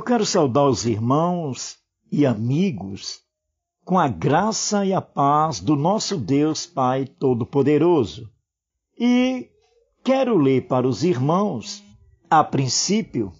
Eu quero saudar os irmãos e amigos com a graça e a paz do nosso Deus Pai Todo-Poderoso. E quero ler para os irmãos, a princípio,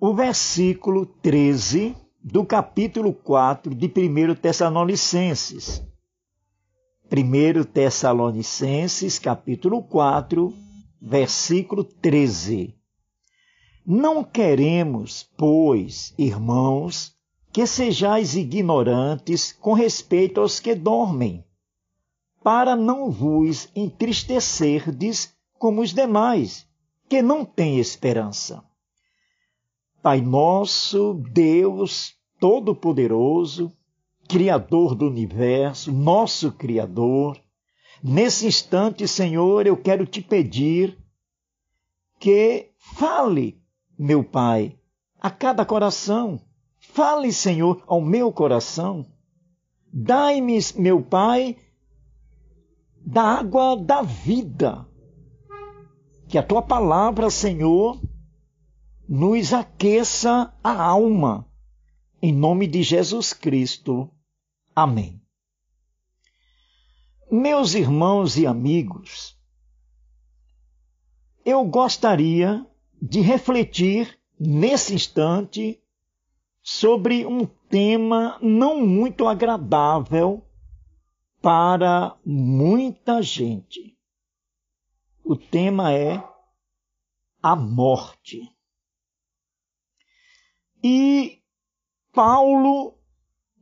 o versículo 13 do capítulo 4 de 1 Tessalonicenses. 1 Tessalonicenses, capítulo 4, versículo 13. Não queremos, pois, irmãos, que sejais ignorantes com respeito aos que dormem, para não vos entristecerdes como os demais, que não têm esperança. Pai nosso, Deus Todo-Poderoso, Criador do universo, nosso Criador, nesse instante, Senhor, eu quero te pedir que fale meu Pai, a cada coração. Fale, Senhor, ao meu coração. Dai-me, meu Pai, da água da vida. Que a tua palavra, Senhor, nos aqueça a alma. Em nome de Jesus Cristo. Amém. Meus irmãos e amigos, eu gostaria de refletir nesse instante sobre um tema não muito agradável para muita gente. O tema é a morte. E Paulo,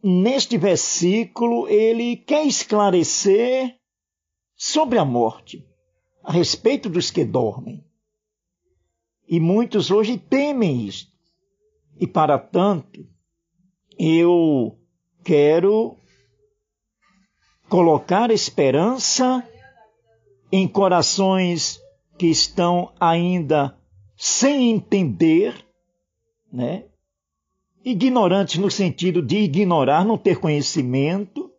neste versículo, ele quer esclarecer sobre a morte, a respeito dos que dormem. E muitos hoje temem isto. E para tanto, eu quero colocar esperança em corações que estão ainda sem entender, né? ignorantes no sentido de ignorar, não ter conhecimento,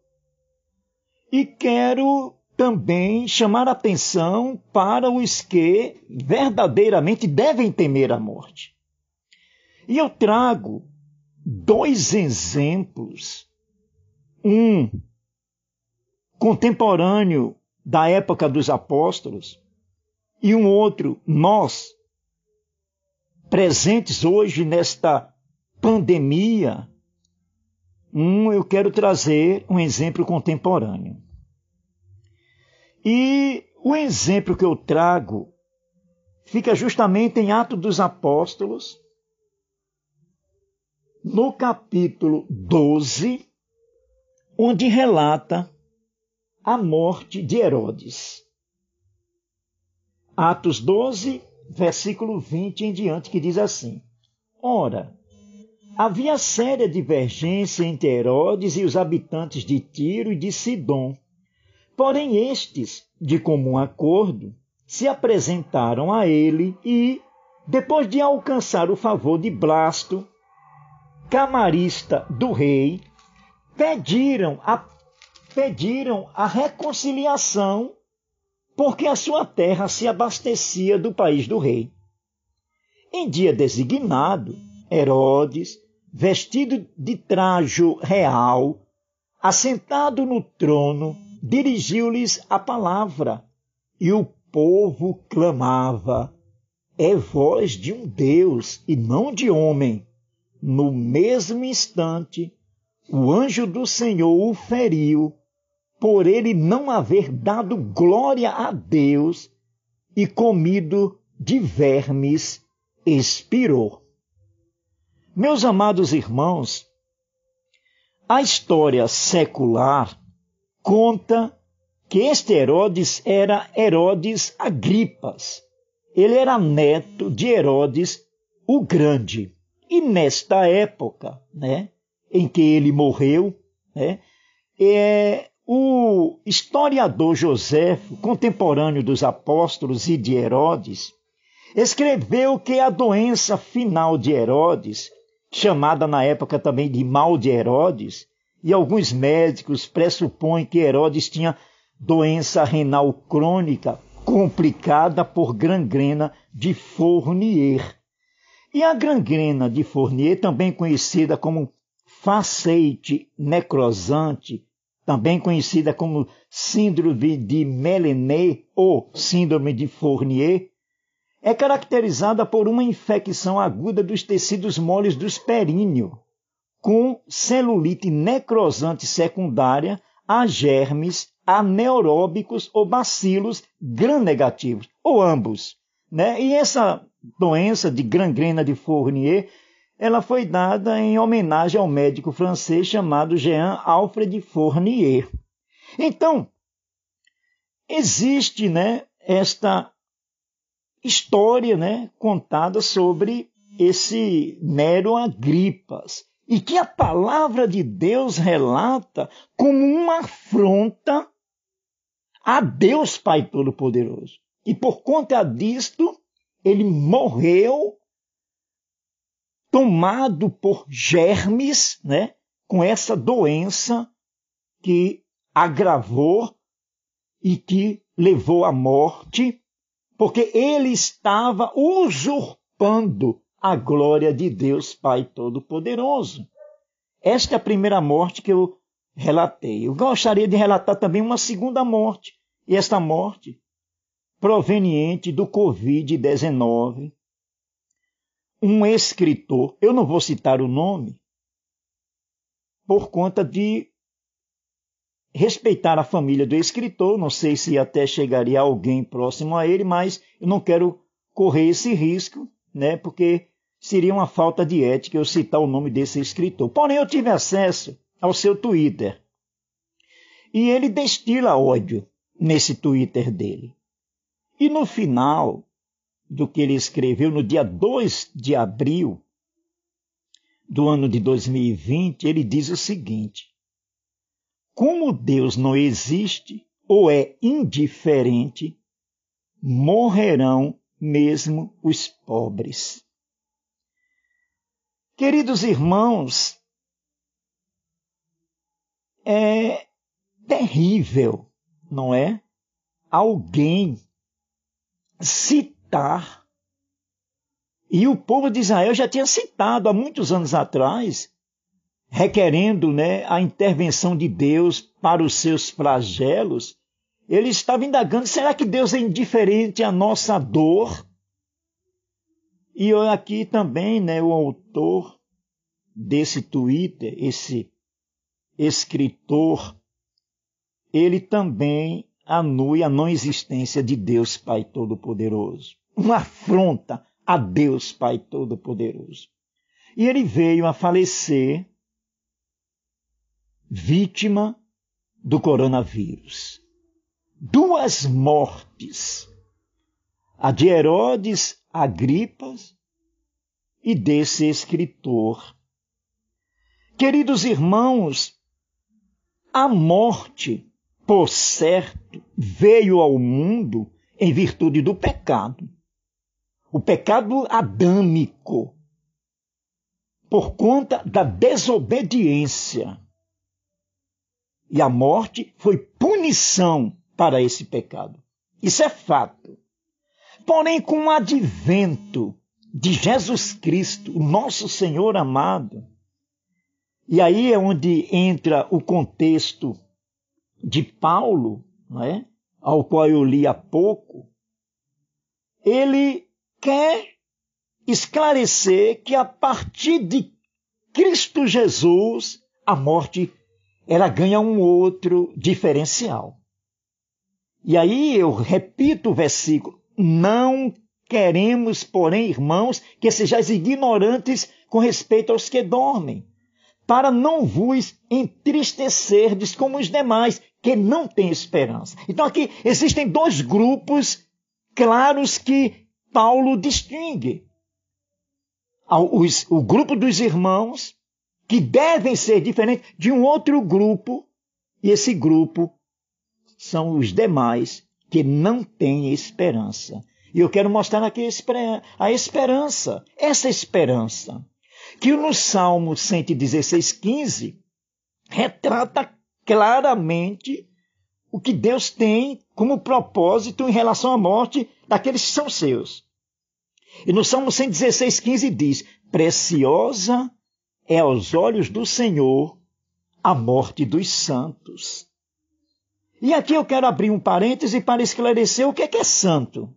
e quero também chamar atenção para os que verdadeiramente devem temer a morte. E eu trago dois exemplos. Um contemporâneo da época dos apóstolos e um outro nós presentes hoje nesta pandemia. Um eu quero trazer um exemplo contemporâneo. E o exemplo que eu trago fica justamente em Atos dos Apóstolos, no capítulo 12, onde relata a morte de Herodes. Atos 12, versículo 20 em diante, que diz assim: Ora, havia séria divergência entre Herodes e os habitantes de Tiro e de Sidom Porém, estes, de comum acordo, se apresentaram a ele e, depois de alcançar o favor de Blasto, camarista do rei, pediram a, pediram a reconciliação porque a sua terra se abastecia do país do rei. Em dia designado, Herodes, vestido de trajo real, assentado no trono, dirigiu-lhes a palavra, e o povo clamava: É voz de um Deus e não de homem. No mesmo instante, o anjo do Senhor o feriu, por ele não haver dado glória a Deus e comido de vermes, expirou. Meus amados irmãos, a história secular conta que este Herodes era Herodes Agripas. Ele era neto de Herodes o Grande. E nesta época, né, em que ele morreu, né, é, o historiador José, contemporâneo dos apóstolos e de Herodes, escreveu que a doença final de Herodes, chamada na época também de mal de Herodes, e alguns médicos pressupõem que Herodes tinha doença renal crônica complicada por gangrena de Fournier. E a gangrena de Fournier, também conhecida como faceite necrosante, também conhecida como síndrome de Melané ou síndrome de Fournier, é caracterizada por uma infecção aguda dos tecidos moles do períneo, com celulite necrosante secundária a germes anaeróbicos ou bacilos gram-negativos, ou ambos. Né? E essa doença de gangrena de Fournier, ela foi dada em homenagem ao médico francês chamado Jean Alfred Fournier. Então, existe né, esta história né, contada sobre esse Nero Agripas, e que a palavra de Deus relata como uma afronta a Deus Pai Todo-Poderoso. E por conta disto, ele morreu tomado por germes, né, com essa doença que agravou e que levou à morte, porque ele estava usurpando a glória de Deus Pai Todo-Poderoso. Esta é a primeira morte que eu relatei. Eu gostaria de relatar também uma segunda morte, e esta morte proveniente do Covid-19. Um escritor, eu não vou citar o nome, por conta de respeitar a família do escritor, não sei se até chegaria alguém próximo a ele, mas eu não quero correr esse risco, né? Porque seria uma falta de ética eu citar o nome desse escritor. Porém, eu tive acesso ao seu Twitter. E ele destila ódio nesse Twitter dele. E no final do que ele escreveu, no dia 2 de abril do ano de 2020, ele diz o seguinte: Como Deus não existe ou é indiferente, morrerão mesmo os pobres. Queridos irmãos, é terrível, não é? Alguém citar. E o povo de Israel já tinha citado há muitos anos atrás, requerendo né, a intervenção de Deus para os seus flagelos. Ele estava indagando: será que Deus é indiferente à nossa dor? E aqui também, né, o autor desse Twitter, esse escritor, ele também anui a não existência de Deus Pai Todo-Poderoso. Uma afronta a Deus Pai Todo-Poderoso. E ele veio a falecer vítima do coronavírus. Duas mortes. A de Herodes Agripas e desse escritor. Queridos irmãos, a morte, por certo, veio ao mundo em virtude do pecado. O pecado adâmico, por conta da desobediência. E a morte foi punição para esse pecado. Isso é fato. Porém, com o advento de Jesus Cristo, o nosso Senhor amado, e aí é onde entra o contexto de Paulo, não é? ao qual eu li há pouco, ele quer esclarecer que a partir de Cristo Jesus, a morte ela ganha um outro diferencial. E aí eu repito o versículo: não queremos, porém, irmãos, que sejais ignorantes com respeito aos que dormem, para não vos entristecerdes como os demais, que não têm esperança. Então aqui existem dois grupos claros que Paulo distingue. O grupo dos irmãos, que devem ser diferentes de um outro grupo, e esse grupo são os demais que não têm esperança. E eu quero mostrar aqui a esperança, essa esperança, que no Salmo 116, 15, retrata claramente o que Deus tem como propósito em relação à morte daqueles que são seus. E no Salmo 116, 15 diz: Preciosa é aos olhos do Senhor a morte dos santos. E aqui eu quero abrir um parêntese para esclarecer o que é, que é santo.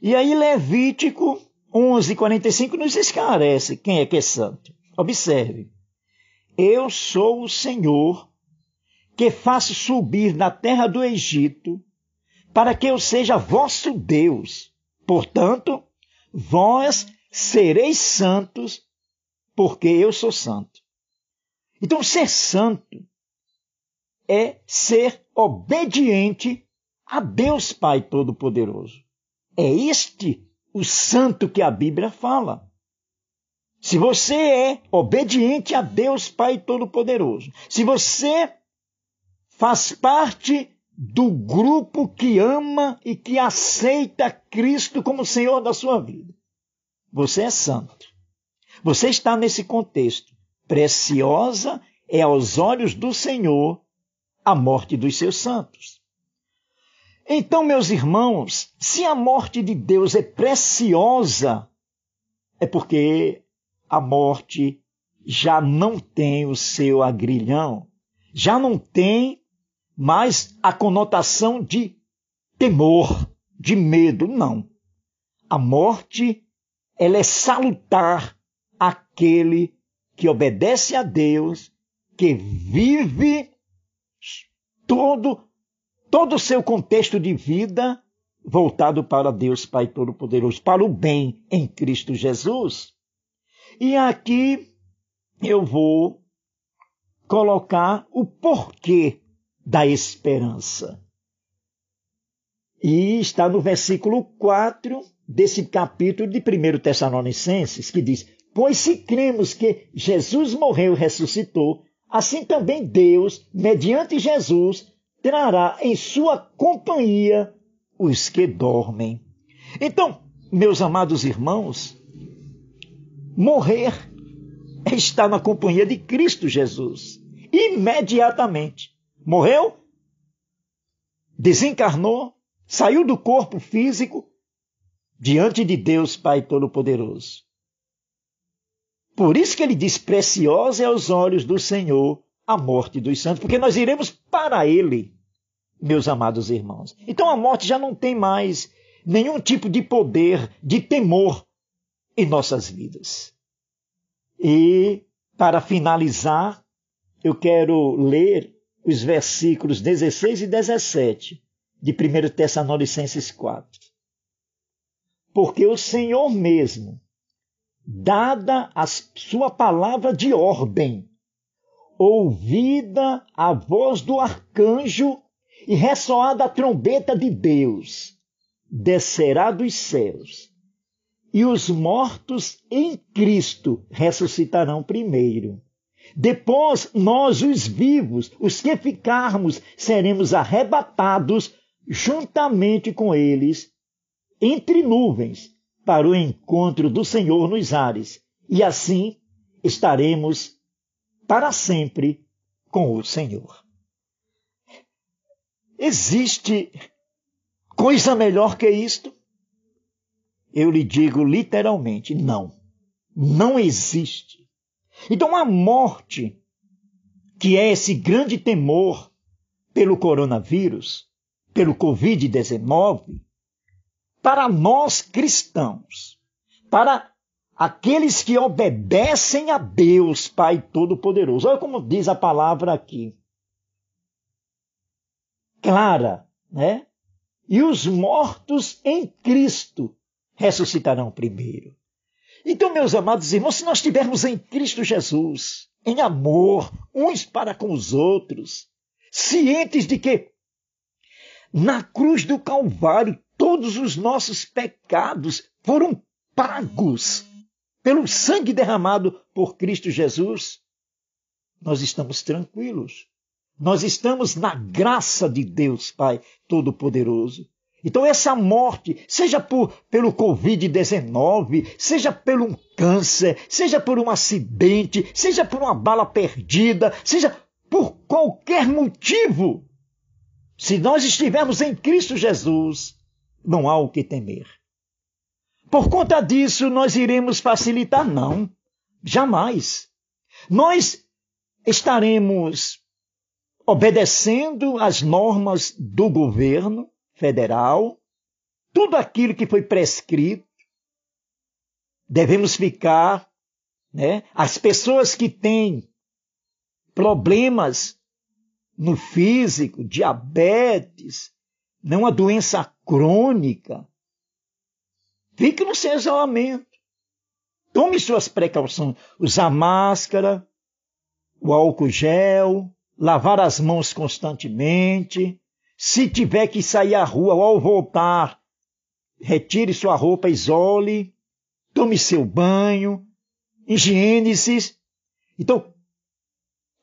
E aí Levítico 11:45 nos esclarece quem é que é santo. Observe. Eu sou o Senhor que faço subir da terra do Egito para que eu seja vosso Deus. Portanto, vós sereis santos porque eu sou santo. Então, ser santo é ser obediente a Deus Pai Todo-Poderoso. É este o santo que a Bíblia fala. Se você é obediente a Deus Pai Todo-Poderoso, se você faz parte do grupo que ama e que aceita Cristo como Senhor da sua vida, você é santo. Você está nesse contexto. Preciosa é aos olhos do Senhor a morte dos seus santos. Então, meus irmãos, se a morte de Deus é preciosa, é porque a morte já não tem o seu agrilhão, já não tem mais a conotação de temor, de medo, não. A morte, ela é salutar aquele que obedece a Deus, que vive todo todo o seu contexto de vida voltado para Deus Pai Todo-Poderoso, para o bem em Cristo Jesus. E aqui eu vou colocar o porquê da esperança. E está no versículo 4 desse capítulo de 1 Tessalonicenses, que diz: Pois se cremos que Jesus morreu e ressuscitou, assim também Deus, mediante Jesus, trará em sua companhia os que dormem. Então, meus amados irmãos, morrer é estar na companhia de Cristo Jesus. Imediatamente. Morreu, desencarnou, saiu do corpo físico diante de Deus Pai Todo-Poderoso. Por isso que ele diz: preciosa é aos olhos do Senhor a morte dos santos, porque nós iremos para ele meus amados irmãos. Então a morte já não tem mais nenhum tipo de poder, de temor em nossas vidas. E, para finalizar, eu quero ler os versículos 16 e 17 de 1 Tessalonicenses 4. Porque o Senhor mesmo, dada a sua palavra de ordem, ouvida a voz do arcanjo e ressoada a trombeta de Deus, descerá dos céus, e os mortos em Cristo ressuscitarão primeiro. Depois, nós, os vivos, os que ficarmos, seremos arrebatados juntamente com eles, entre nuvens, para o encontro do Senhor nos ares, e assim estaremos para sempre com o Senhor. Existe coisa melhor que isto? Eu lhe digo literalmente: não. Não existe. Então a morte, que é esse grande temor pelo coronavírus, pelo Covid-19, para nós cristãos, para aqueles que obedecem a Deus, Pai Todo-Poderoso. Olha como diz a palavra aqui clara, né? E os mortos em Cristo ressuscitarão primeiro. Então, meus amados irmãos, se nós estivermos em Cristo Jesus, em amor uns para com os outros, cientes de que na cruz do Calvário todos os nossos pecados foram pagos pelo sangue derramado por Cristo Jesus, nós estamos tranquilos. Nós estamos na graça de Deus, Pai Todo-Poderoso. Então, essa morte, seja por, pelo Covid-19, seja por um câncer, seja por um acidente, seja por uma bala perdida, seja por qualquer motivo, se nós estivermos em Cristo Jesus, não há o que temer. por conta disso nós iremos facilitar? Não, jamais. Nós estaremos obedecendo às normas do governo federal, tudo aquilo que foi prescrito. Devemos ficar, né? As pessoas que têm problemas no físico, diabetes, não uma doença crônica, fique no seu isolamento. Tome suas precauções. Usar máscara, o álcool gel, lavar as mãos constantemente. Se tiver que sair à rua ao voltar, retire sua roupa, isole, tome seu banho, higiene-se. Então,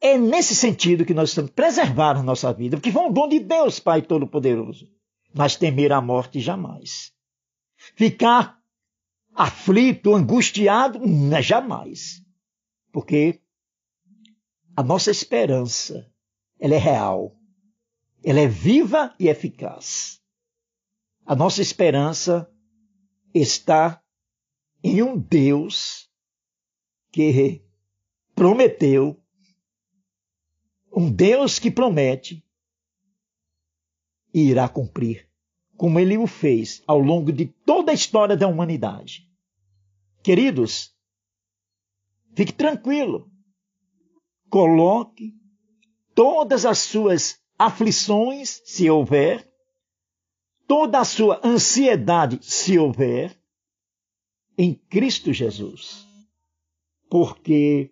é nesse sentido que nós estamos preservar a nossa vida, porque foi um dom de Deus, Pai Todo-Poderoso. Mas temer a morte jamais. Ficar aflito, angustiado, jamais. Porque a nossa esperança, ela é real. Ela é viva e eficaz. A nossa esperança está em um Deus que prometeu um Deus que promete e irá cumprir, como ele o fez ao longo de toda a história da humanidade. Queridos, fique tranquilo. Coloque todas as suas aflições, se houver, toda a sua ansiedade, se houver, em Cristo Jesus. Porque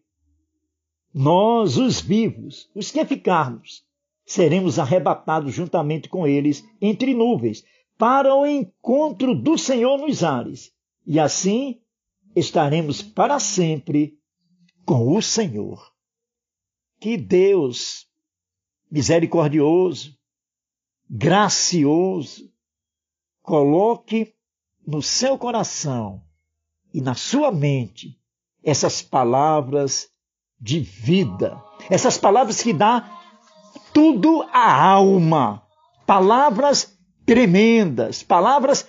nós, os vivos, os que ficarmos, seremos arrebatados juntamente com eles entre nuvens, para o encontro do Senhor nos ares. E assim estaremos para sempre com o Senhor. Que Deus misericordioso, gracioso, coloque no seu coração e na sua mente essas palavras de vida. Essas palavras que dá tudo à alma. Palavras tremendas, palavras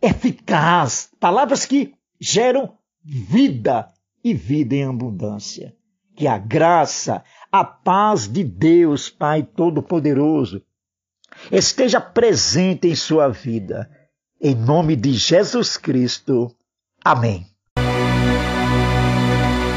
eficazes, palavras que geram vida e vida em abundância. Que a graça, a paz de Deus, Pai Todo-Poderoso, esteja presente em sua vida. Em nome de Jesus Cristo. Amém.